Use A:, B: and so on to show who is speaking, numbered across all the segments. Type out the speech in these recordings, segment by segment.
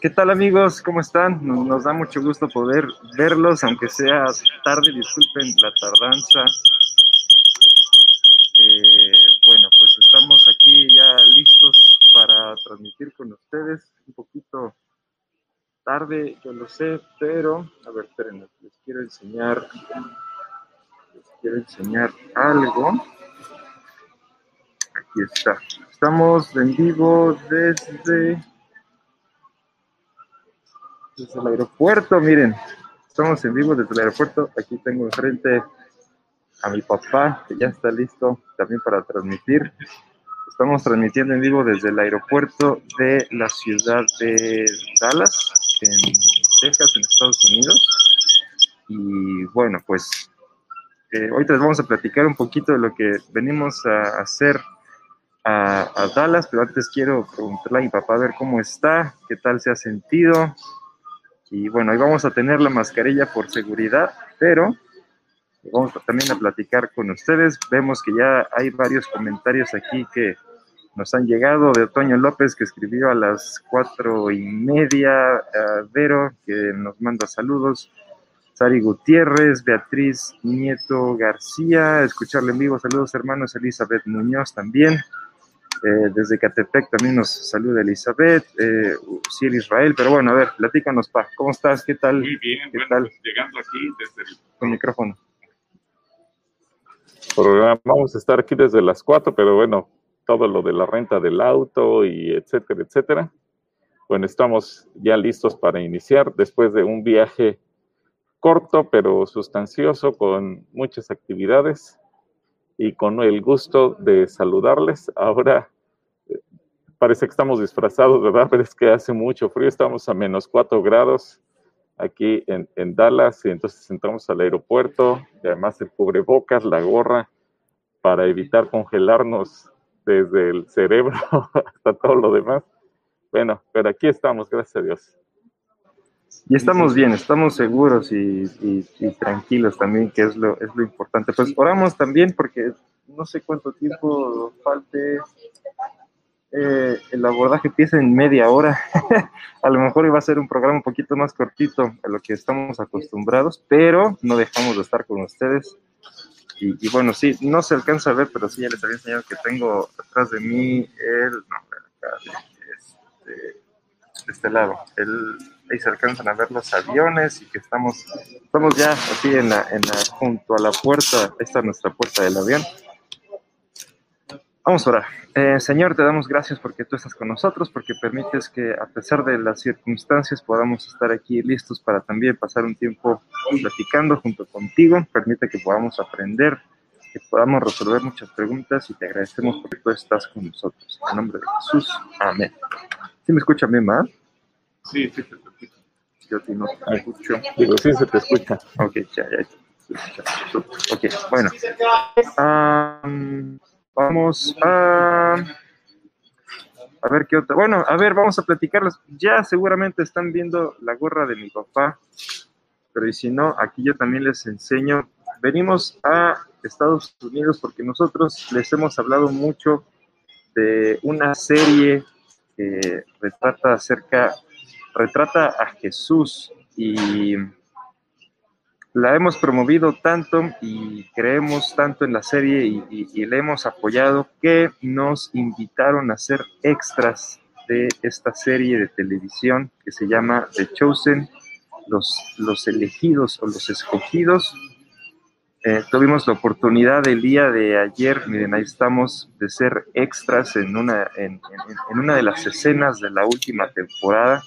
A: ¿Qué tal amigos? ¿Cómo están? Nos, da mucho gusto poder verlos, aunque sea tarde, disculpen la tardanza. Eh, bueno, pues estamos aquí ya listos para transmitir con ustedes. Un poquito tarde, yo lo sé, pero a ver, espérenme, les quiero enseñar, les quiero enseñar algo. Aquí está. Estamos en vivo desde desde el aeropuerto, miren, estamos en vivo desde el aeropuerto. Aquí tengo enfrente a mi papá, que ya está listo también para transmitir. Estamos transmitiendo en vivo desde el aeropuerto de la ciudad de Dallas, en Texas, en Estados Unidos. Y bueno, pues eh, hoy les vamos a platicar un poquito de lo que venimos a hacer a, a, Dallas, pero antes quiero preguntarle a mi papá a ver cómo está, qué tal se ha sentido, y bueno, ahí vamos a tener la mascarilla por seguridad, pero vamos también a platicar con ustedes. Vemos que ya hay varios comentarios aquí que nos han llegado de Otoño López, que escribió a las cuatro y media, Vero, que nos manda saludos. Sari Gutiérrez, Beatriz Nieto García, escucharle en vivo, saludos hermanos, Elizabeth Muñoz también. Eh, desde Catepec también nos saluda Elizabeth, eh, Ciel Israel, pero bueno, a ver, platícanos, Pa, ¿cómo estás? ¿Qué tal?
B: Muy bien,
A: ¿Qué
B: bueno,
A: tal?
B: pues, llegando aquí desde el...
A: Con micrófono.
C: Vamos a estar aquí desde las 4, pero bueno, todo lo de la renta del auto y etcétera, etcétera. Bueno, estamos ya listos para iniciar después de un viaje corto pero sustancioso con muchas actividades y con el gusto de saludarles. Ahora eh, parece que estamos disfrazados, ¿verdad? Pero es que hace mucho frío, estamos a menos 4 grados aquí en, en, Dallas y entonces entramos al aeropuerto y además el cubrebocas, la gorra, para evitar congelarnos desde el cerebro hasta todo lo demás. Bueno, pero aquí estamos, gracias a Dios.
A: Y estamos bien, estamos seguros y, y, y, tranquilos también, que es lo, es lo importante. Pues oramos también porque no sé cuánto tiempo falte. Eh, el abordaje empieza en media hora. a lo mejor iba a ser un programa un poquito más cortito a lo que estamos acostumbrados, pero no dejamos de estar con ustedes. Y, y bueno, sí, no se alcanza a ver, pero sí ya les había enseñado que tengo atrás de mí el. No, acá, este, de este lado. El, ahí se alcanzan a ver los aviones y que estamos, estamos ya aquí en la, en la, junto a la puerta, esta es nuestra puerta del avión. Vamos a orar. Eh, Señor, te damos gracias porque tú estás con nosotros, porque permites que a pesar de las circunstancias podamos estar aquí listos para también pasar un tiempo platicando junto contigo. Permite que podamos aprender, que podamos resolver muchas preguntas y te agradecemos porque tú estás con nosotros. En nombre de Jesús, amén. ¿Sí me escuchan bien, ma?
B: Sí, sí, te escucho.
A: Yo ti no te escucho.
C: Digo, sí se te escucha.
A: Ok, ya, ya. Ok, bueno. Um, vamos a... A ver qué otra. Bueno, a ver, vamos a platicarles. Ya seguramente están viendo la gorra de mi papá, pero y si no, aquí yo también les enseño. Venimos a Estados Unidos porque nosotros les hemos hablado mucho de una serie que retrata acerca, retrata a Jesús y la hemos promovido tanto y creemos tanto en la serie y, le hemos apoyado que nos invitaron a hacer extras de esta serie de televisión que se llama The Chosen, los, los elegidos o los escogidos. Eh, tuvimos la oportunidad el día de ayer, miren, ahí estamos, de ser extras en una, en, en una de las escenas de la última temporada,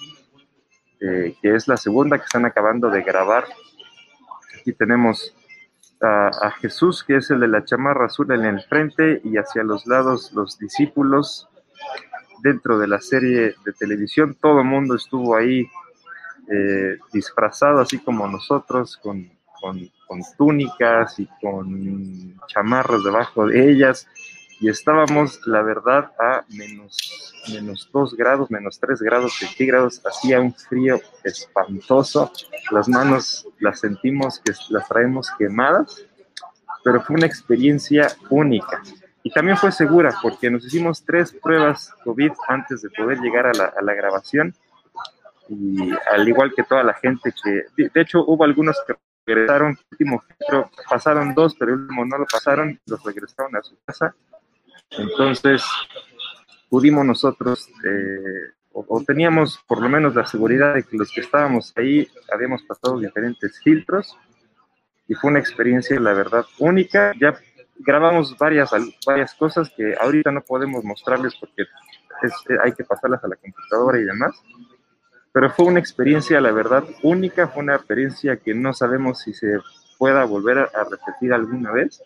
A: eh, que es la segunda que están acabando de grabar. Aquí tenemos a, Jesús, que es el de la chamarra azul en el frente, y hacia los lados los discípulos dentro de la serie de televisión. Todo el mundo estuvo ahí eh, disfrazado así como nosotros, con, con, con túnicas y con chamarras debajo de ellas y estábamos, la verdad, a menos, menos 2 grados, menos 3 grados centígrados, hacía un frío espantoso, las manos las sentimos que las traemos quemadas, pero fue una experiencia única. Y también fue segura porque nos hicimos tres pruebas COVID antes de poder llegar a la, a la grabación. Y al igual que toda la gente que, de, de hecho, hubo algunos que regresaron, último filtro, pasaron dos, pero el último no lo pasaron, los regresaron a su casa entonces, pudimos nosotros, eh, o, o, teníamos por lo menos la seguridad de que los que estábamos ahí habíamos pasado diferentes filtros y fue una experiencia, la verdad, única. Ya grabamos varias, varias cosas que ahorita no podemos mostrarles porque es, hay que pasarlas a la computadora y demás. Pero fue una experiencia, la verdad, única, fue una experiencia que no sabemos si se pueda volver a, a repetir alguna vez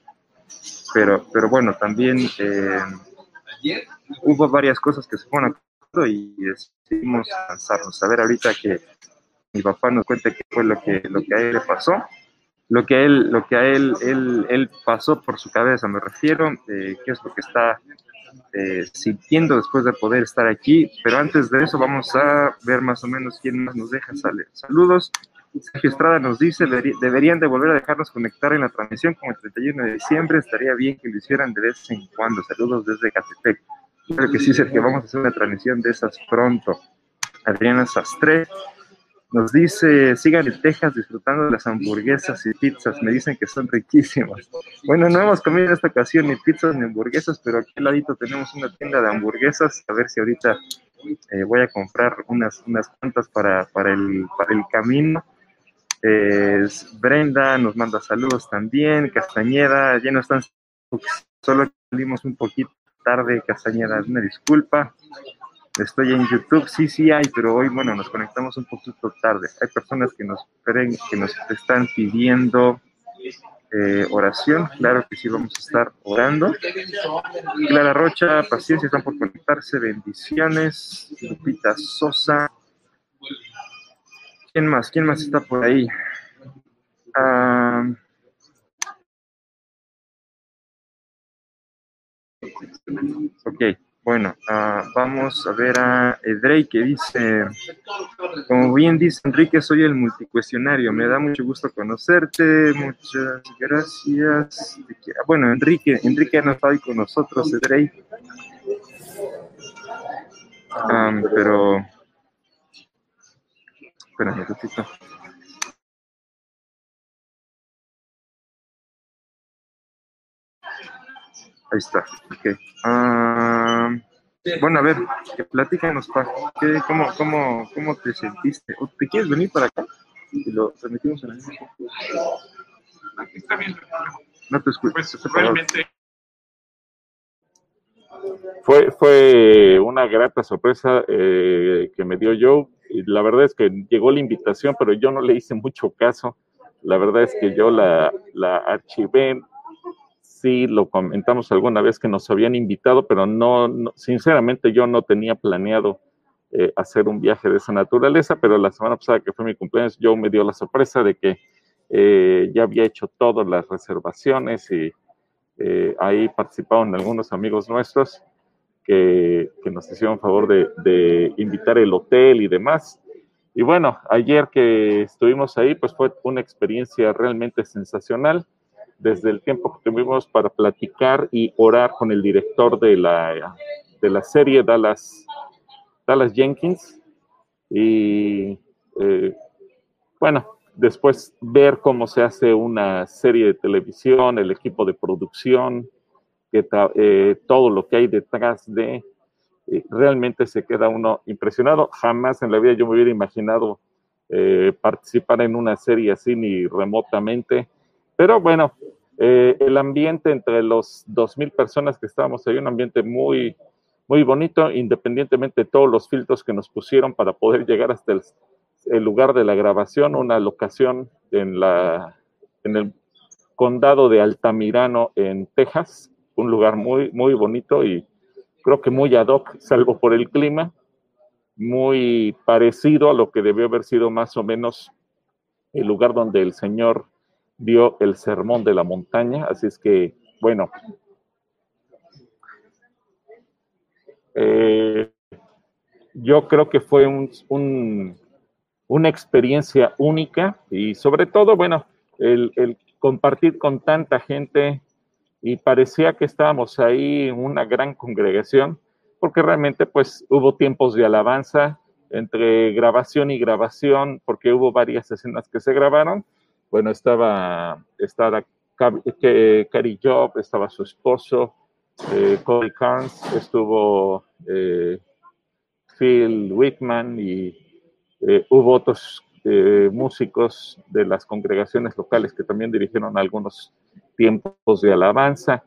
A: pero, pero bueno, también eh, hubo varias cosas que se fueron a y decidimos lanzarnos. A ver ahorita que mi papá nos cuente qué fue lo que, lo que a él le pasó, lo que a él, lo que a él, él, él pasó por su cabeza, me refiero, eh, qué es lo que está eh, sintiendo después de poder estar aquí, pero antes de eso vamos a ver más o menos quién más nos deja salir. Saludos. Sergio Estrada nos dice, deberían de volver a dejarnos conectar en la transmisión como el 31 de diciembre, estaría bien que lo hicieran de vez en cuando. Saludos desde Catepec. Creo que sí, Sergio, vamos a hacer una transmisión de esas pronto. Adriana Sastre nos dice, sigan en Texas disfrutando de las hamburguesas y pizzas, me dicen que son riquísimas. Bueno, no hemos comido en esta ocasión ni pizzas ni hamburguesas, pero aquí al ladito tenemos una tienda de hamburguesas, a ver si ahorita eh, voy a comprar unas, unas cuantas para, para, el, para el camino. Brenda nos manda saludos también, Castañeda, ya no están, solo salimos un poquito tarde, Castañeda, una disculpa. Estoy en YouTube, sí, sí hay, pero hoy, bueno, nos conectamos un poquito tarde. Hay personas que nos, que nos están pidiendo eh, oración, claro que sí vamos a estar orando. Clara Rocha, paciencia, están por conectarse, bendiciones. Lupita Sosa. ¿Quién más? ¿Quién más está por ahí? Uh, ok, bueno, uh, vamos a ver a Edrey que dice, como bien dice Enrique, soy el multicuestionario, me da mucho gusto conocerte, muchas gracias. Bueno, Enrique, Enrique no está hoy con nosotros, Edrey. Um, pero Espérame un ratito. Ahí está. Okay. Uh, bueno, a ver, platícanos, Pa. ¿Qué, cómo, cómo, ¿Cómo te sentiste? ¿O ¿Te quieres venir para acá? Y lo transmitimos en el mismo.
B: Aquí está bien.
A: No te escucho.
B: Pues realmente.
C: Fue, fue una grata sorpresa eh, que me dio Joe y la verdad es que llegó la invitación, pero yo no le hice mucho caso. La verdad es que yo la, la archivé. Sí, lo comentamos alguna vez que nos habían invitado, pero no, no sinceramente yo no tenía planeado eh, hacer un viaje de esa naturaleza, pero la semana pasada que fue mi cumpleaños, yo me dio la sorpresa de que eh, ya había hecho todas las reservaciones y eh, ahí participaron algunos amigos nuestros que, que nos hicieron favor de, invitar el hotel y demás. Y bueno, ayer que estuvimos ahí, pues fue una experiencia realmente sensacional. Desde el tiempo que tuvimos para platicar y orar con el director de la, de la serie Dallas, Dallas Jenkins. Y eh, bueno, después ver cómo se hace una serie de televisión, el equipo de producción, que eh, todo lo que hay detrás de, eh, realmente se queda uno impresionado. Jamás en la vida yo me hubiera imaginado eh, participar en una serie así ni remotamente, pero bueno, eh, el ambiente entre los 2.000 personas que estábamos ahí, un ambiente muy, muy bonito, independientemente de todos los filtros que nos pusieron para poder llegar hasta el, el lugar de la grabación, una locación en, la, en el condado de Altamirano, en Texas, un lugar muy, muy bonito y creo que muy ad hoc, salvo por el clima. muy parecido a lo que debió haber sido más o menos el lugar donde el Señor dio el sermón de la montaña. Así es que, bueno, eh, yo creo que fue un, una experiencia única y sobre todo, bueno, el, el, compartir con tanta gente y parecía que estábamos ahí en una gran congregación porque realmente pues hubo tiempos de alabanza entre grabación y grabación, porque hubo varias escenas que se grabaron. Bueno, estaba, estaba Cary Job, estaba su esposo, eh, Cody Carnes, estuvo eh, Phil Whitman y eh, hubo otros eh, músicos de las congregaciones locales que también dirigieron algunos tiempos de alabanza.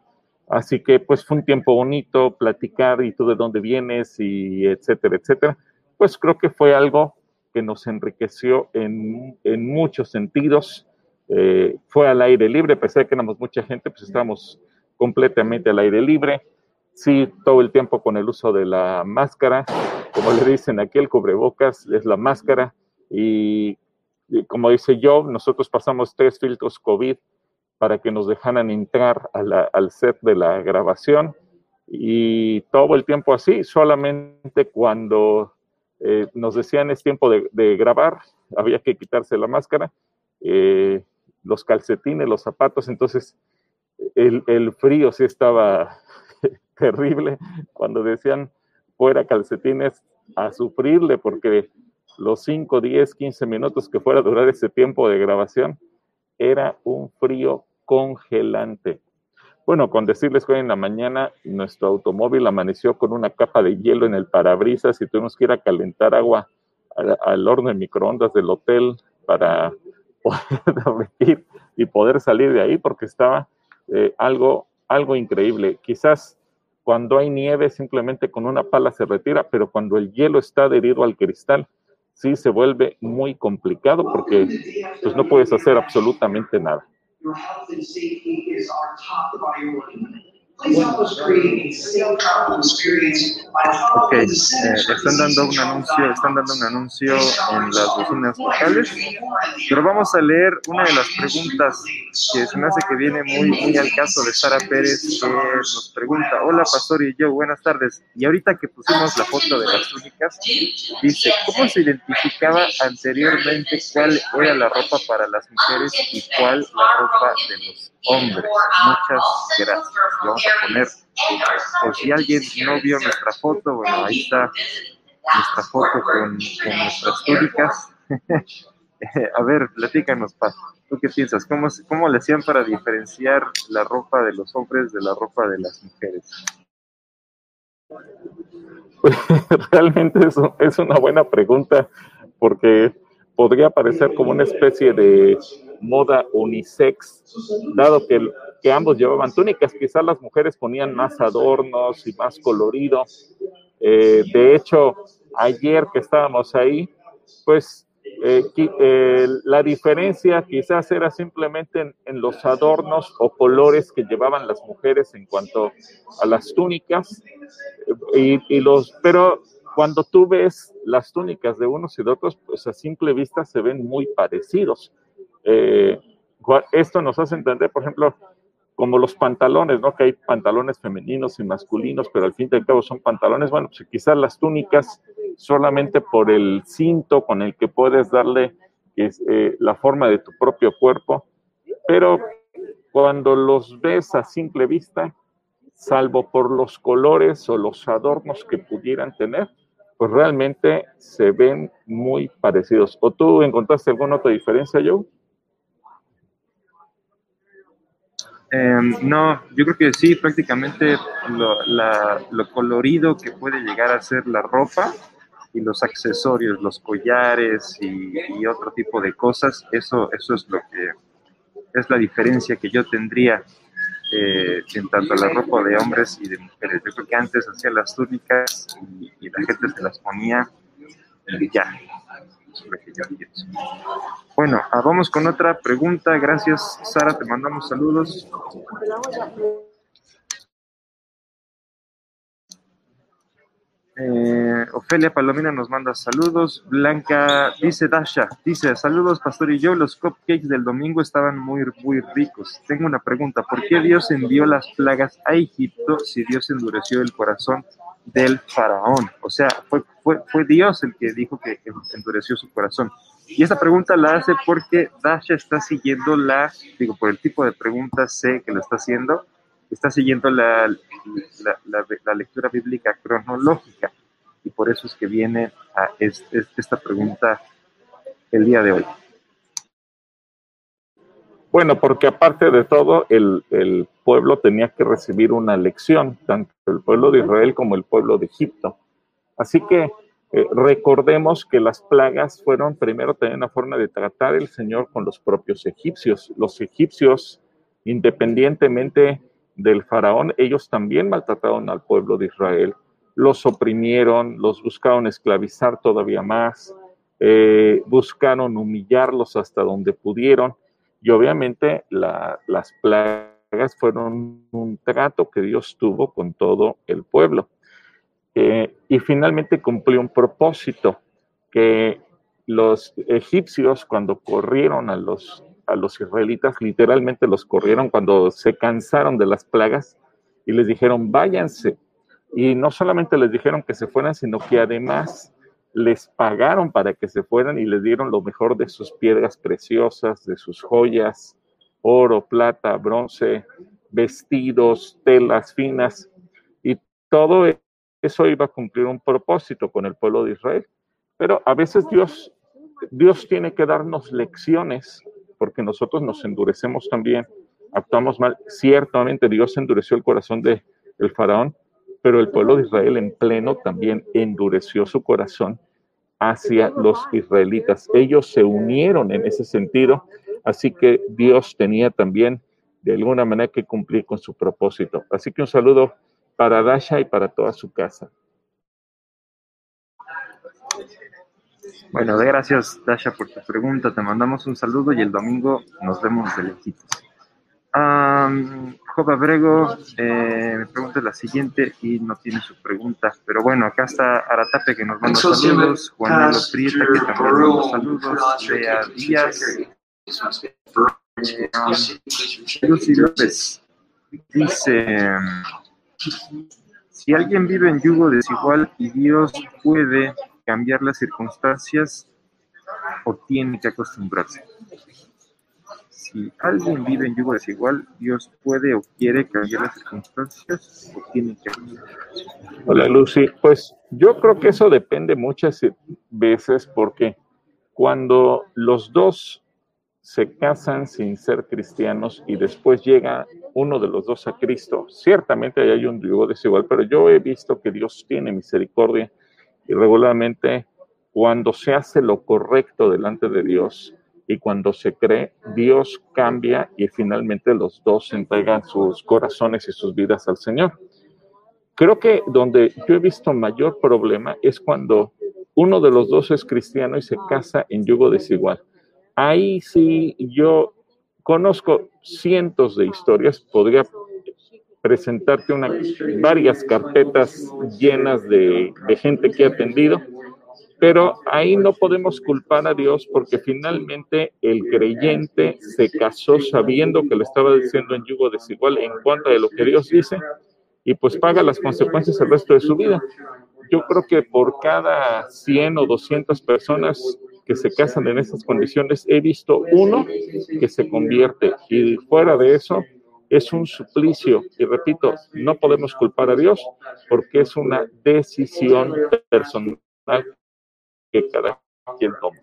C: Así que pues fue un tiempo bonito platicar y tú de dónde vienes y etcétera, etcétera. Pues creo que fue algo que nos enriqueció en, muchos sentidos. Eh, fue al aire libre, a que éramos mucha gente, pues estábamos completamente al aire libre. Sí, todo el tiempo con el uso de la máscara. Como le dicen aquí, el cubrebocas es la máscara. Y, como dice yo, nosotros pasamos tres filtros COVID para que nos dejaran entrar la, al set de la grabación y todo el tiempo así, solamente cuando eh, nos decían es tiempo de, de, grabar, había que quitarse la máscara, eh, los calcetines, los zapatos, entonces el, el frío sí estaba terrible cuando decían fuera calcetines a sufrirle porque los 5, 10, 15 minutos que fuera a durar ese tiempo de grabación era un frío congelante. Bueno, con decirles que hoy en la mañana nuestro automóvil amaneció con una capa de hielo en el parabrisas y tuvimos que ir a calentar agua al, horno de microondas del hotel para poder dormir y poder salir de ahí porque estaba eh, algo, algo increíble. Quizás cuando hay nieve simplemente con una pala se retira, pero cuando el hielo está adherido al cristal, sí se vuelve muy complicado porque pues no puedes hacer absolutamente nada.
A: Ok, eh, están dando un anuncio, están dando un anuncio en las bocinas locales, pero vamos a leer una de las preguntas que se me hace que viene muy, muy al caso de Sara Pérez, que nos pregunta, hola Pastor y yo, buenas tardes, y ahorita que pusimos la foto de las túnicas, dice, ¿cómo se identificaba anteriormente cuál era la ropa para las mujeres y cuál la ropa de los hombres? Muchas gracias. Y vamos a poner, por si alguien no vio nuestra foto, bueno, ahí está nuestra foto con, con nuestras túnicas. a ver, platícanos, Paz. ¿Tú qué piensas? ¿Cómo, ¿Cómo le hacían para diferenciar la ropa de los hombres de la ropa de las mujeres?
C: Pues, realmente es, una buena pregunta porque podría parecer como una especie de moda unisex, dado que, que ambos llevaban túnicas, quizás las mujeres ponían más adornos y más colorido. Eh, de hecho, ayer que estábamos ahí, pues eh, eh, la diferencia quizás era simplemente en, los adornos o colores que llevaban las mujeres en cuanto a las túnicas, y, y los, pero cuando tú ves las túnicas de unos y de otros, pues a simple vista se ven muy parecidos. Eh, esto nos hace entender, por ejemplo, como los pantalones, ¿no? Que hay pantalones femeninos y masculinos, pero al fin y al cabo son pantalones. Bueno, pues quizás las túnicas solamente por el cinto con el que puedes darle eh, la forma de tu propio cuerpo, pero cuando los ves a simple vista, salvo por los colores o los adornos que pudieran tener, pues realmente se ven muy parecidos. ¿O tú encontraste alguna otra diferencia, Joe?
A: Eh, no, yo creo que sí, prácticamente lo, la, lo, colorido que puede llegar a ser la ropa y los accesorios, los collares y, otro tipo de cosas, eso, eso es lo que es la diferencia que yo tendría eh, en tanto la ropa de hombres y de mujeres. Yo creo que antes hacía las túnicas y, y la gente se las ponía y ya, Bueno, ah, vamos con otra pregunta. Gracias, Sara, te mandamos saludos. Eh, Ofelia Palomina nos manda saludos. Blanca dice Dasha, dice saludos Pastor y yo, los cupcakes del domingo estaban muy, muy ricos. Tengo una pregunta, ¿por qué Dios envió las plagas a Egipto si Dios endureció el corazón del faraón? O sea, fue, fue, fue Dios el que dijo que endureció su corazón. Y esta pregunta la hace porque Dasha está siguiendo la, digo, por el tipo de pregunta sé que lo está haciendo, está siguiendo la, la, la, la lectura bíblica cronológica y por eso es que viene a esta pregunta el día de hoy.
C: Bueno, porque aparte de todo, el, pueblo tenía que recibir una lección, tanto el pueblo de Israel como el pueblo de Egipto. Así que eh, recordemos que las plagas fueron primero también una forma de tratar el Señor con los propios egipcios. Los egipcios, independientemente del faraón, ellos también maltrataron al pueblo de Israel, los oprimieron, los buscaron esclavizar todavía más, eh, buscaron humillarlos hasta donde pudieron y obviamente la, las plagas fueron un trato que Dios tuvo con todo el pueblo. Eh, y finalmente cumplió un propósito que los egipcios cuando corrieron a los a los israelitas, literalmente los corrieron cuando se cansaron de las plagas y les dijeron, váyanse. Y no solamente les dijeron que se fueran, sino que además les pagaron para que se fueran y les dieron lo mejor de sus piedras preciosas, de sus joyas, oro, plata, bronce, vestidos, telas finas. Y todo eso iba a cumplir un propósito con el pueblo de Israel. Pero a veces Dios, Dios tiene que darnos lecciones porque nosotros nos endurecemos también, actuamos mal. Ciertamente Dios endureció el corazón del el faraón, pero el pueblo de Israel en pleno también endureció su corazón hacia los israelitas. Ellos se unieron en ese sentido, así que Dios tenía también de alguna manera que cumplir con su propósito. Así que un saludo para Dasha y para toda su casa.
A: Bueno, gracias Dasha por tu pregunta. Te mandamos un saludo y el domingo nos vemos de lejitos. Um, Job Abrego eh, me pregunta la siguiente y no tiene su pregunta, pero bueno, acá está Aratape que nos manda saludos, Juan Manuel Prieta que también nos manda saludos, Lea Díaz, eh, Lucy López dice, si alguien vive en yugo desigual y Dios puede cambiar las circunstancias o tiene que acostumbrarse. Si alguien vive en yugo desigual, Dios puede o quiere cambiar las circunstancias o tiene que.
C: Hola Lucy, pues yo creo que eso depende muchas veces porque cuando los dos se casan sin ser cristianos y después llega uno de los dos a Cristo, ciertamente hay un yugo desigual, pero yo he visto que Dios tiene misericordia y regularmente cuando se hace lo correcto delante de Dios y cuando se cree, Dios cambia y finalmente los dos entregan sus corazones y sus vidas al Señor. Creo que donde yo he visto mayor problema es cuando uno de los dos es cristiano y se casa en yugo desigual. Ahí sí yo conozco cientos de historias, podría presentarte una, varias carpetas llenas de, de gente que ha atendido, pero ahí no podemos culpar a Dios porque finalmente el creyente se casó sabiendo que le estaba diciendo en yugo desigual en contra de lo que Dios dice y pues paga las consecuencias el resto de su vida. Yo creo que por cada 100 o 200 personas que se casan en esas condiciones, he visto uno que se convierte y fuera de eso, es un suplicio. Y repito, no podemos culpar a Dios porque es una decisión personal cada quien toma.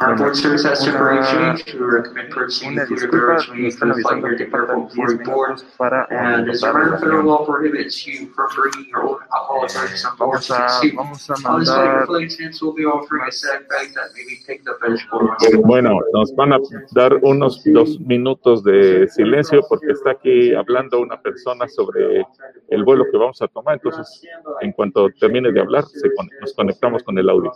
D: Our
A: Bueno,
D: board service has temporary
A: una-
D: exchange. We recommend purchasing
A: Una
D: food or
A: disculpa,
D: beverage
A: nos
D: when you
A: están
D: feel like
A: avisando
D: you're
A: que
D: departed
A: faltan
D: before
A: 10
D: you board.
A: minutos para
D: And the
A: empezar
D: Suburban
A: el
D: federal
A: avión.
D: law prohibits you from bringing your own alcoholic drinks on board.
A: Vamos a,
D: So,
A: vamos a
D: On this flight,
A: mandar
D: your flight attendants will be offering a snack bag that may be picked up at your board.
C: Bueno, nos van a dar unos dos minutos de silencio porque está aquí hablando una persona sobre el vuelo que vamos a tomar. Entonces, en cuanto termine de hablar, se con- nos conectamos con el audio.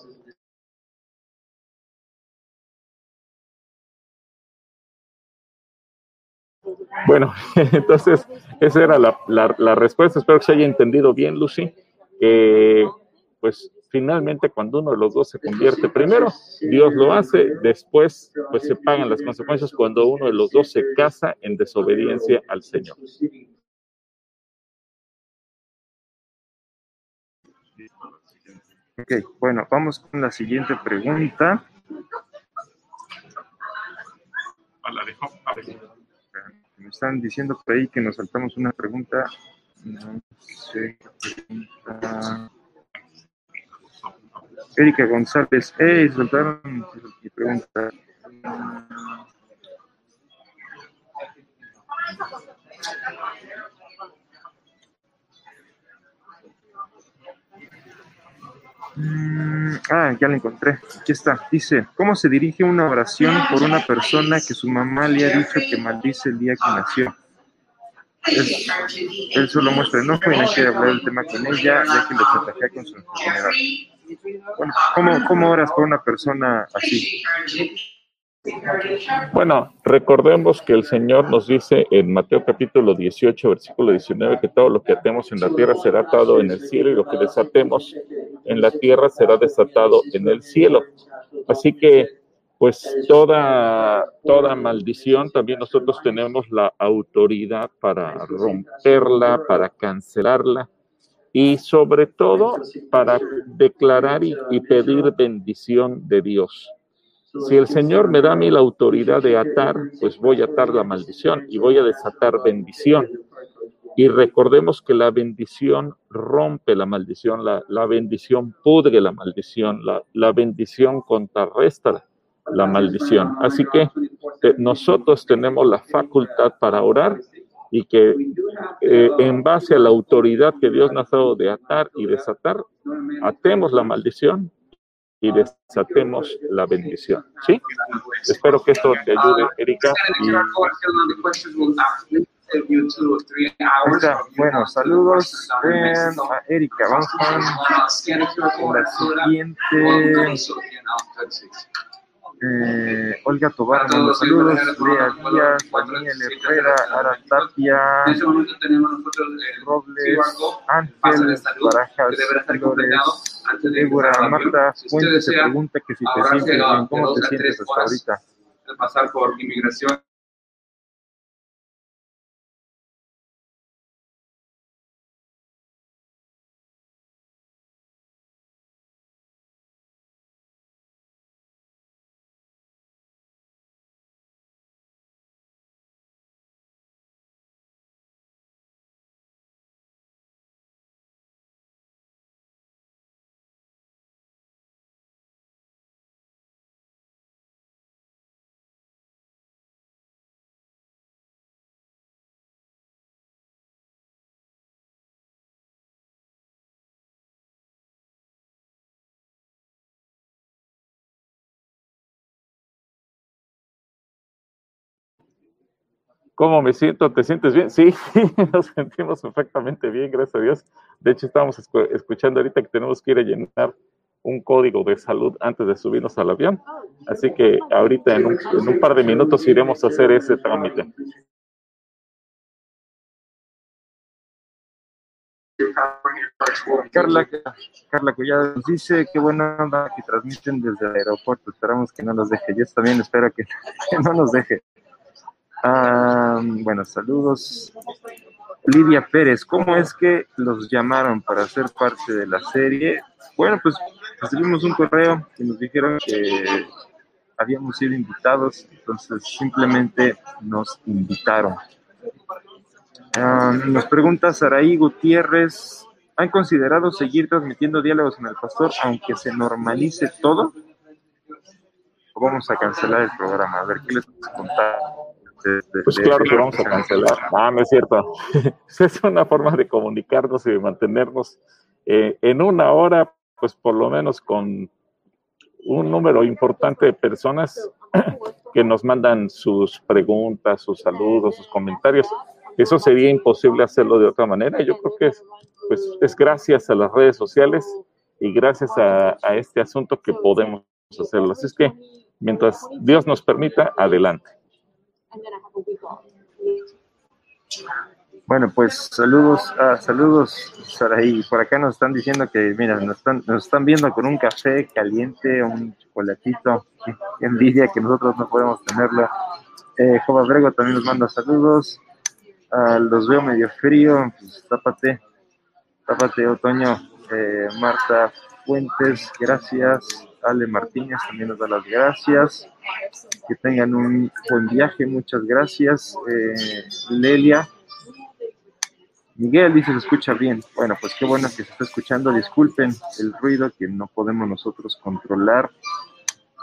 C: Bueno, entonces esa era la, la- la respuesta. Espero que se haya entendido bien, Lucy. Que, pues finalmente cuando uno de los dos se convierte primero, Dios lo hace, después pues se pagan las consecuencias cuando uno de los dos se casa en desobediencia al Señor.
A: Ok, bueno, vamos con la siguiente pregunta.
B: A la dejó. A ver.
A: Me están diciendo por ahí que nos saltamos una pregunta. No sé pregunta. Erika González. ¡Ey! Saltaron mi pregunta. Mm, Ah, ya la encontré. Aquí está. Dice, ¿cómo se dirige una oración por una persona que su mamá le ha dicho que maldice el día que nació? Él solo muestra enojo y no quiere hablar del tema con ella, ya que le chantajea con su enfermedad. Bueno, ¿cómo, cómo oras por una persona así?
C: Bueno, recordemos que el Señor nos dice en Mateo capítulo 18, versículo 19, que todo lo que atemos en la tierra será atado en el cielo y lo que desatemos en la tierra será desatado en el cielo. Así que, pues toda, toda maldición, también nosotros tenemos la autoridad para romperla, para cancelarla y sobre todo para declarar y, y pedir bendición de Dios. Si el Señor me da a mí la autoridad de atar, pues voy a atar la maldición y voy a desatar bendición. Y recordemos que la bendición rompe la maldición, la, la bendición pudre la maldición, la, la bendición contrarresta la maldición. Así que eh, nosotros tenemos la facultad para orar y que eh, en base a la autoridad que Dios nos ha dado de atar y desatar, atemos la maldición y desatemos la bendición. ¿Sí? Espero que esto te ayude, Erika. Y
A: está. Bueno, saludos a Erika. Vamos con la siguiente. Eh, Olga Tobar, manda saludos. Lea Díaz, Daniel Herrera, Ara Tapia, Robles, Ángel, Barajas, Flores, Débora. Marta Fuentes se pregunta que si te sientes bien, ¿cómo te sientes hasta ahorita?
D: pasar por inmigración.
C: ¿Cómo me siento? ¿Te sientes bien? Sí, nos sentimos perfectamente bien, gracias a Dios. De hecho, estábamos escu- escuchando ahorita que tenemos que ir a llenar un código de salud antes de subirnos al avión. Así que ahorita en un, par de minutos iremos a hacer ese trámite.
A: Carla, Carla Collado nos dice qué buena onda que transmiten desde el aeropuerto. Esperamos que no nos deje. Yo también espero que, que no nos deje. Ah, bueno, saludos. Lidia Pérez, ¿cómo es que los llamaron para ser parte de la serie? Bueno, pues recibimos un correo que nos dijeron que habíamos sido invitados, entonces simplemente nos invitaron. Ah, nos pregunta Saraí Gutiérrez, ¿han considerado seguir transmitiendo diálogos en el pastor aunque se normalice todo? o vamos a cancelar el programa. A ver, ¿qué les contar? De- de-
C: Pues claro que vamos a cancelar. Ah, no es cierto. es una forma de comunicarnos y de mantenernos eh, en una hora, pues por lo menos con un número importante de personas que nos mandan sus preguntas, sus saludos, sus comentarios. Eso sería imposible hacerlo de otra manera. Yo creo que es, pues, es gracias a las redes sociales y gracias a, a este asunto que podemos hacerlo. Así es que mientras Dios nos permita, adelante.
A: Bueno, pues saludos, ah, saludos, Saraí. Por acá nos están diciendo que, mira, nos están, nos están viendo con un café caliente, un chocolatito. Envidia que nosotros no podemos tenerlo. Eh, Jova Brego también nos manda saludos. Ah, los veo medio frío, pues tápate, tápate, Otoño. Eh, Marta Fuentes, gracias. Ale Martínez también nos da las gracias. Que tengan un buen viaje, muchas gracias. Eh, Lelia. Miguel dice se escucha bien. Bueno, pues qué bueno que se está escuchando. Disculpen el ruido que no podemos nosotros controlar.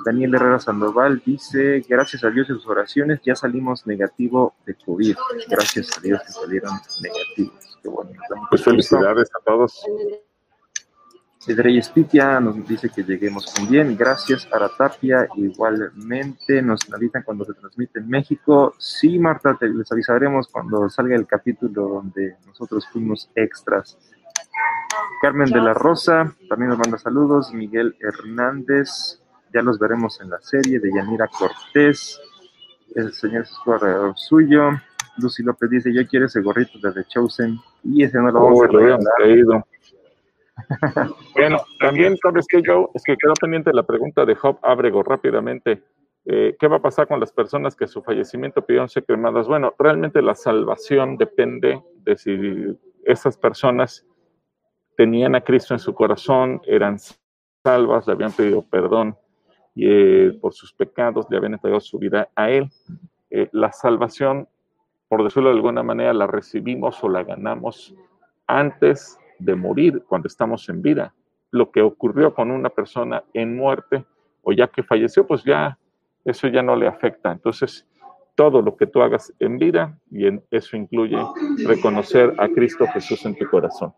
A: Daniel Herrera Sandoval dice, gracias a Dios y sus oraciones ya salimos negativo de COVID. Gracias a Dios que salieron negativos. Qué bueno.
C: Pues felicidades a todos.
A: Reyes Pitia nos dice que lleguemos con bien. Gracias, Aratapia. Igualmente nos avisan cuando se transmite en México. Sí, Marta, te, les avisaremos cuando salga el capítulo donde nosotros fuimos extras. Carmen de la Rosa también nos manda saludos. Miguel Hernández, ya los veremos en la serie de Yanira Cortés. El señor Cisco alrededor suyo. Lucy López dice: Yo quiero ese gorrito de The Chosen. Y ese no lo vamos a regalar.
C: Bueno, también, ¿sabes qué, Joe? Es que quedó pendiente la pregunta de Job Ábrego rápidamente. Eh, ¿Qué va a pasar con las personas que su fallecimiento pidieron ser cremadas? Bueno, realmente la salvación depende de si esas personas tenían a Cristo en su corazón, eran salvas, le habían pedido perdón y, eh, por sus pecados, le habían entregado su vida a Él. Eh, la salvación, por decirlo de alguna manera, la recibimos o la ganamos antes de morir, cuando estamos en vida. Lo que ocurrió con una persona en muerte o ya que falleció, pues ya eso ya no le afecta. Entonces, todo lo que tú hagas en vida, y en eso incluye reconocer a Cristo Jesús en tu corazón.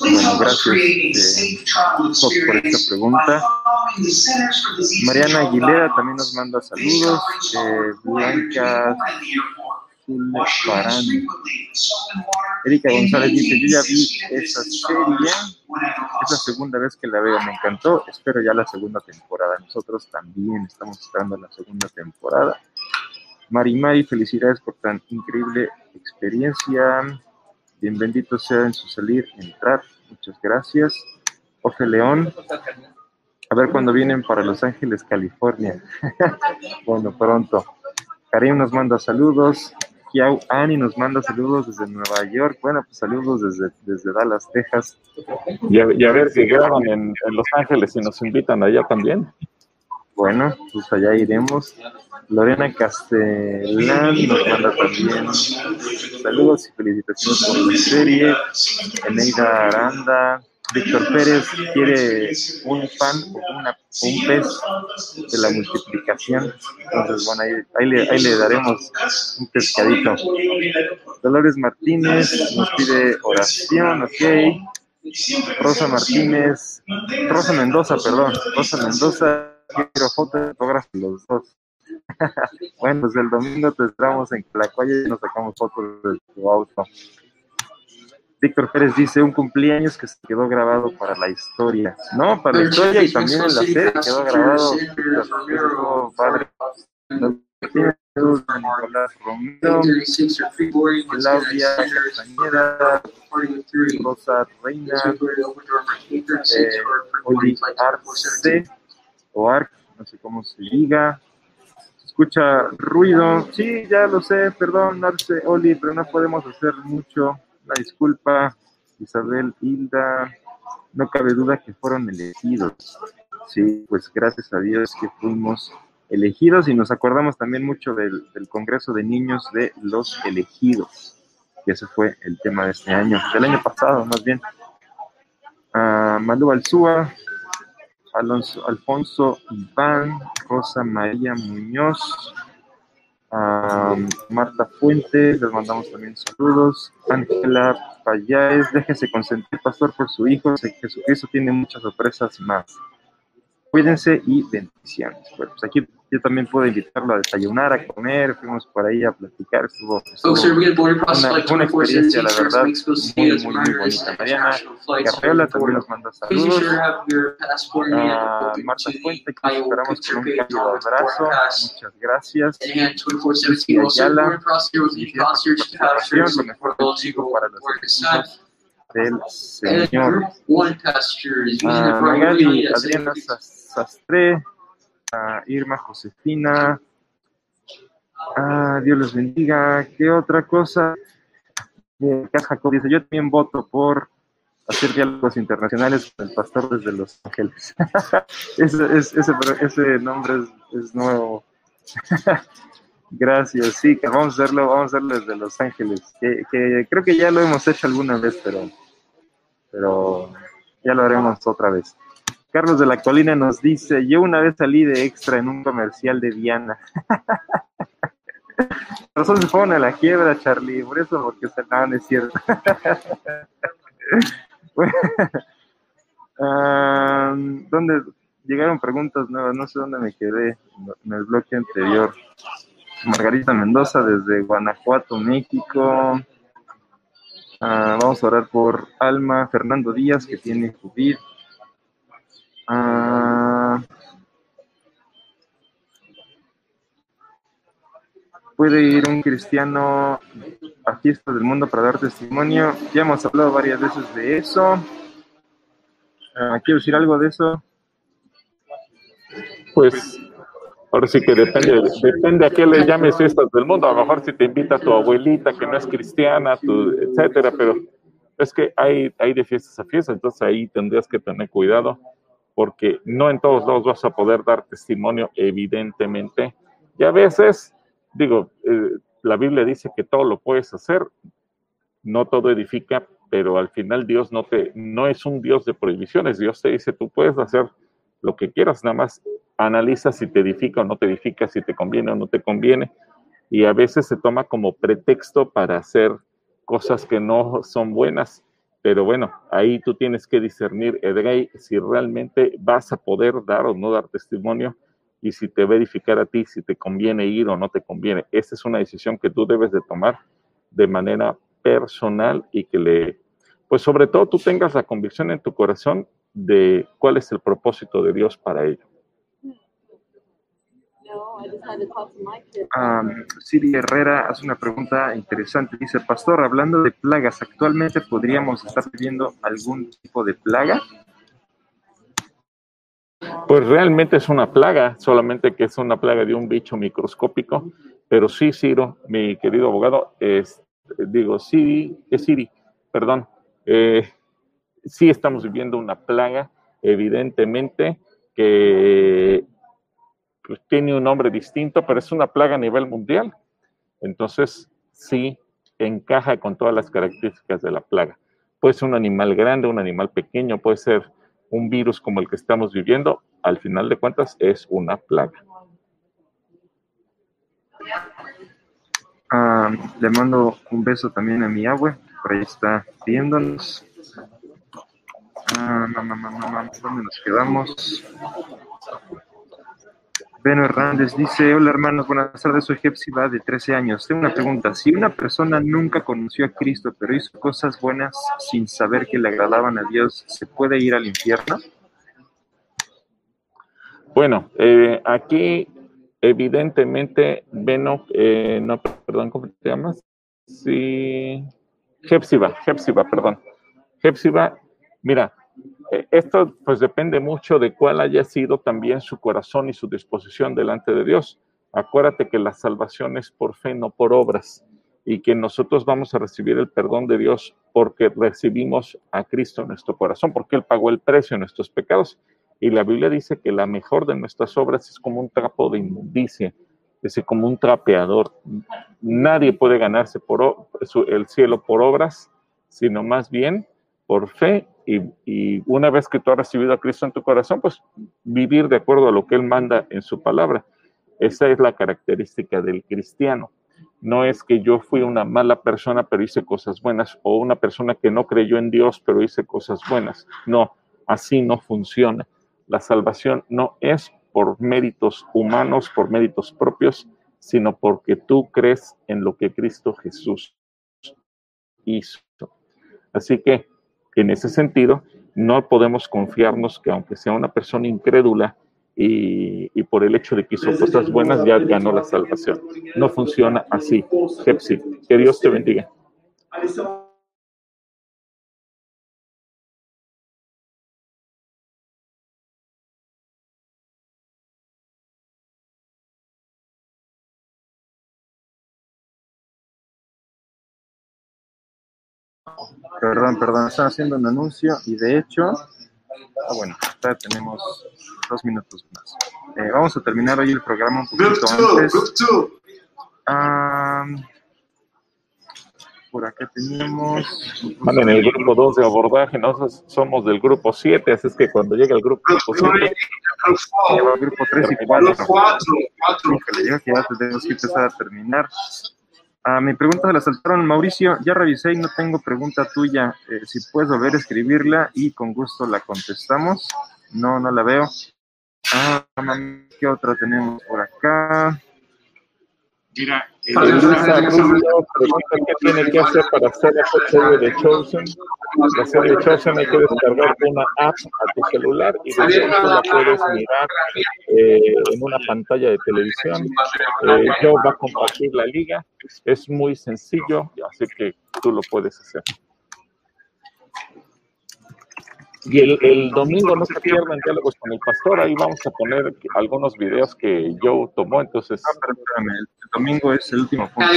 A: Bueno, gracias eh, Job, por esta pregunta. Mariana Aguilera también nos manda saludos. Eh, Blanca Erika González dice, yo ya vi esa serie, es la segunda vez que la veo, me encantó, espero ya la segunda temporada. Nosotros también estamos esperando la segunda temporada. Mari Mari, felicidades por tan increíble experiencia. Bien bendito sea en su salir, entrar. Muchas gracias. Jorge León, a ver cuándo vienen para Los Ángeles, California. bueno, pronto. Karim nos manda saludos. Kiau Ani nos manda saludos desde Nueva York. Bueno, pues saludos desde, desde Dallas, Texas.
C: Y a, y a ver si graban en, en Los Ángeles y nos invitan allá también.
A: Bueno, pues allá iremos. Lorena Castellán nos manda también saludos y felicitaciones por la serie. Eneida Aranda. Víctor Pérez quiere un pan o una, un pez de la multiplicación. Entonces, bueno, ahí, ahí, le, ahí le daremos un pescadito. Dolores Martínez nos pide oración, ok. Rosa Martínez, Rosa Mendoza, perdón, Rosa Mendoza, quiero foto de autógrafo de los dos. bueno, pues el domingo te esperamos en Tlacuaya y nos sacamos fotos de tu auto. Víctor Pérez dice un cumpleaños que se quedó grabado para la historia. No, para la historia y también en la serie quedó grabado. Padre. Nicolás Romero, Claudia Castañeda, Rosa Reina, eh, Oli Arce, o Arc, no sé cómo se diga. Escucha ruido. Sí, ya lo sé, perdón, Arce, Oli, pero no podemos hacer mucho. Una disculpa, Isabel, Hilda. No cabe duda que fueron elegidos. Sí, pues gracias a Dios que fuimos elegidos y nos acordamos también mucho del, Congreso de Niños de los Elegidos, que ese fue el tema de este año, del año pasado más bien. Uh, Malú Alzúa, Alonso, Alfonso Iván, Rosa María Muñoz, Marta Fuentes, les mandamos también saludos. Ángela Payáez, déjese consentir, pastor, por su hijo. Jesucristo tiene muchas sorpresas más. Cuídense y bendiciones. Bueno, pues aquí yo también puedo invitarlo a desayunar, a comer. Fuimos por ahí a platicar. Estuvo, estuvo una, una
D: 24
A: experiencia, la verdad, muy, muy, muy bonita. Mariana. Carreola también nos manda saludos. A
D: open
A: Marta Fuente, que esperamos con un cálido abrazo. Muchas gracias.
D: In hand 24/17. Also,
A: Ayala, Gracias por participación,
D: shirts
A: lo mejor
D: who
A: para los equipos del Señor.
D: group one passengers using the
A: a
D: priority
A: Magali,
D: as they
A: Adriana Sas- Sastre, a Irma Josefina, a Dios los bendiga. ¿Qué otra cosa? Jacob dice, yo también voto por hacer diálogos internacionales con el pastor desde Los Ángeles. ese, es- ese, ese nombre es, es nuevo. Gracias, sí, que vamos a hacerlo, vamos a hacerlo desde Los Ángeles. Que, que creo que ya lo hemos hecho alguna vez, pero, pero ya lo haremos otra vez. Carlos de la Colina nos dice, yo una vez salí de extra en un comercial de Diana. Nosotros se fueron a la quiebra, Charlie, por eso, porque se no es cierto. Ah, ¿Dónde llegaron preguntas nuevas? No sé dónde me quedé en el bloque anterior. Margarita Mendoza desde Guanajuato, México. Ah, vamos a orar por Alma Fernando Díaz, que tiene COVID. Ah, ¿Puede ir un cristiano a fiestas del mundo para dar testimonio? Ya hemos hablado varias veces de eso. Ah, ¿Quiero decir algo de eso?
C: Pues ahora sí que depende, depende a qué le llames fiestas del mundo. A lo mejor si te invita tu abuelita que no es cristiana, etcétera, pero es que hay, hay de fiestas a fiestas, entonces ahí tendrías que tener cuidado porque no en todos lados vas a poder dar testimonio, evidentemente. Y a veces, digo, eh, la Biblia dice que todo lo puedes hacer, no todo edifica, pero al final Dios no te, no es un Dios de prohibiciones. Dios te dice, tú puedes hacer lo que quieras, nada más analiza si te edifica o no te edifica, si te conviene o no te conviene. Y a veces se toma como pretexto para hacer cosas que no son buenas. Pero bueno, ahí tú tienes que discernir, Edrey, si realmente vas a poder dar o no dar testimonio y si te va a a ti, si te conviene ir o no te conviene. Esa es una decisión que tú debes de tomar de manera personal y que le, pues sobre todo tú tengas la convicción en tu corazón de cuál es el propósito de Dios para ello.
A: Um, Siri Herrera hace una pregunta interesante. Dice, Pastor, hablando de plagas, ¿actualmente podríamos estar viviendo algún tipo de plaga?
C: Pues realmente es una plaga, solamente que es una plaga de un bicho microscópico. Pero sí, Ciro, mi querido abogado, es, digo, Siri, es Siri, perdón, eh, sí estamos viviendo una plaga, evidentemente, que pues, tiene un nombre distinto, pero es una plaga a nivel mundial. Entonces, sí encaja con todas las características de la plaga. Puede ser un animal grande, un animal pequeño, puede ser un virus como el que estamos viviendo. Al final de cuentas, es una plaga.
A: Ah, le mando un beso también a mi abue, por ahí está viéndonos. ¿Dónde nos quedamos? Beno Hernández dice, hola hermanos, buenas tardes, soy Hepsiba de 13 años. Tengo una pregunta, si una persona nunca conoció a Cristo, pero hizo cosas buenas sin saber que le agradaban a Dios, ¿se puede ir al infierno?
C: Bueno, eh, aquí evidentemente, Beno, eh, no, perdón, ¿cómo te llamas? Sí, Hepsiba, Hepsiba, perdón. Hepsiba, mira, esto pues depende mucho de cuál haya sido también su corazón y su disposición delante de Dios. Acuérdate que la salvación es por fe, no por obras, y que nosotros vamos a recibir el perdón de Dios porque recibimos a Cristo en nuestro corazón, porque Él pagó el precio de nuestros pecados. Y la Biblia dice que la mejor de nuestras obras es como un trapo de inmundicia, es como un trapeador. Nadie puede ganarse por el cielo por obras, sino más bien por fe y, y, una vez que tú has recibido a Cristo en tu corazón, pues vivir de acuerdo a lo que Él manda en su palabra. Esa es la característica del cristiano. No es que yo fui una mala persona pero hice cosas buenas o una persona que no creyó en Dios pero hice cosas buenas. No, así no funciona. La salvación no es por méritos humanos, por méritos propios, sino porque tú crees en lo que Cristo Jesús hizo. Así que en ese sentido, no podemos confiarnos que aunque sea una persona incrédula y, y por el hecho de que hizo cosas buenas, ya ganó la salvación. No funciona así. Que Dios te bendiga.
A: Perdón, perdón, están haciendo un anuncio y de hecho, ah, bueno, ya tenemos dos minutos más. Eh, vamos a terminar hoy el programa un poquito antes. Ah, por acá tenemos.
C: Van en el grupo 2 de abordaje, nosotros somos del grupo 7, así es que cuando llegue el grupo 7,
A: lleva el grupo 3 y 4. Híjole, yo que ya tenemos que empezar a terminar. Ah, mi pregunta se la saltaron, Mauricio. Ya revisé y no tengo pregunta tuya. Eh, si puedes volver a escribirla y con gusto la contestamos. No, no la veo. Ah, ¿qué otra tenemos por acá?
B: Mira,
C: Elisa Rubio qué tiene que hacer para hacer la serie de Chosen. La serie de Chosen hay que descargar una app a tu celular y desde ahí tú la puedes mirar eh, en una pantalla de televisión. Eh, yo va a compartir la liga. Es muy sencillo, así que tú lo puedes hacer. Y el, el, domingo no se pierdan diálogos con el pastor, ahí vamos a poner algunos videos que Joe tomó, entonces...
A: Ah, pero espérame, el domingo es el último punto.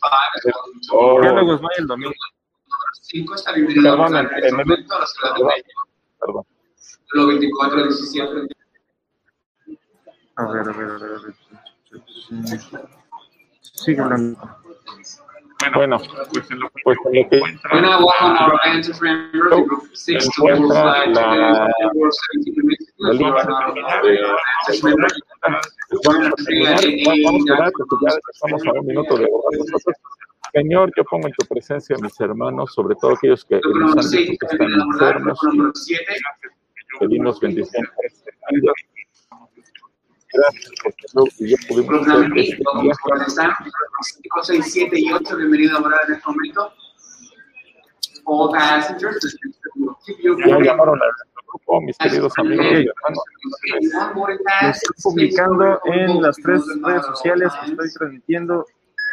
D: Five.
C: Oh,
A: Diálogos no hay el domingo.
C: Perdón,
D: en
C: en el-
D: de México.
C: perdón.
D: Lo 24 17.
A: A ver, a ver, a ver. A ver. Sigue hablando.
C: Bueno,
B: pues en lo que
C: pues en lo que Encuentra
D: to
C: la-
D: the War 17 in Mexico.
C: la vamos a un minuto de. Señor, yo pongo en tu presencia a mis hermanos, sobre todo aquellos que que están enfermos. Pedimos bendición este. Gracias porque y yo pudimos hacer este
D: eight, vamos
C: viaje.
D: por están. Cinco, seis, siete y ocho, bienvenido a morar en este momento. All passengers,
C: Ya llamaron a nuestro grupo, mis queridos amigos y hermanos.
A: Lo estoy publicando en las tres redes sociales que estoy transmitiendo.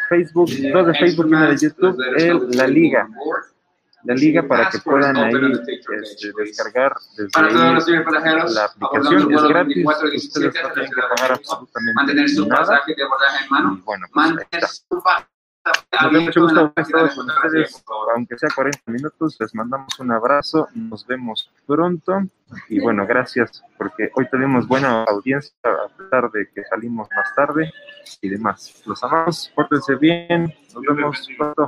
A: Facebook, dos de Facebook y una de YouTube, el, la liga. La liga para que puedan ahí este, descargar desde ahí la aplicación. Es gratis,
D: 24
A: ustedes
D: 17
A: no tienen que pagar absolutamente
D: Mantener su
A: nada.
D: pasaje de abordaje en mano.
A: Y bueno, pues ahí
D: Mantener
A: está. Nos da mucho gusto haber estado con ustedes, aunque sea 40 minutos. Les mandamos un abrazo, nos vemos pronto. Y bueno, gracias, porque hoy tenemos buena audiencia, a pesar de que salimos más tarde y demás. Los amamos, pórtense bien, nos vemos pronto.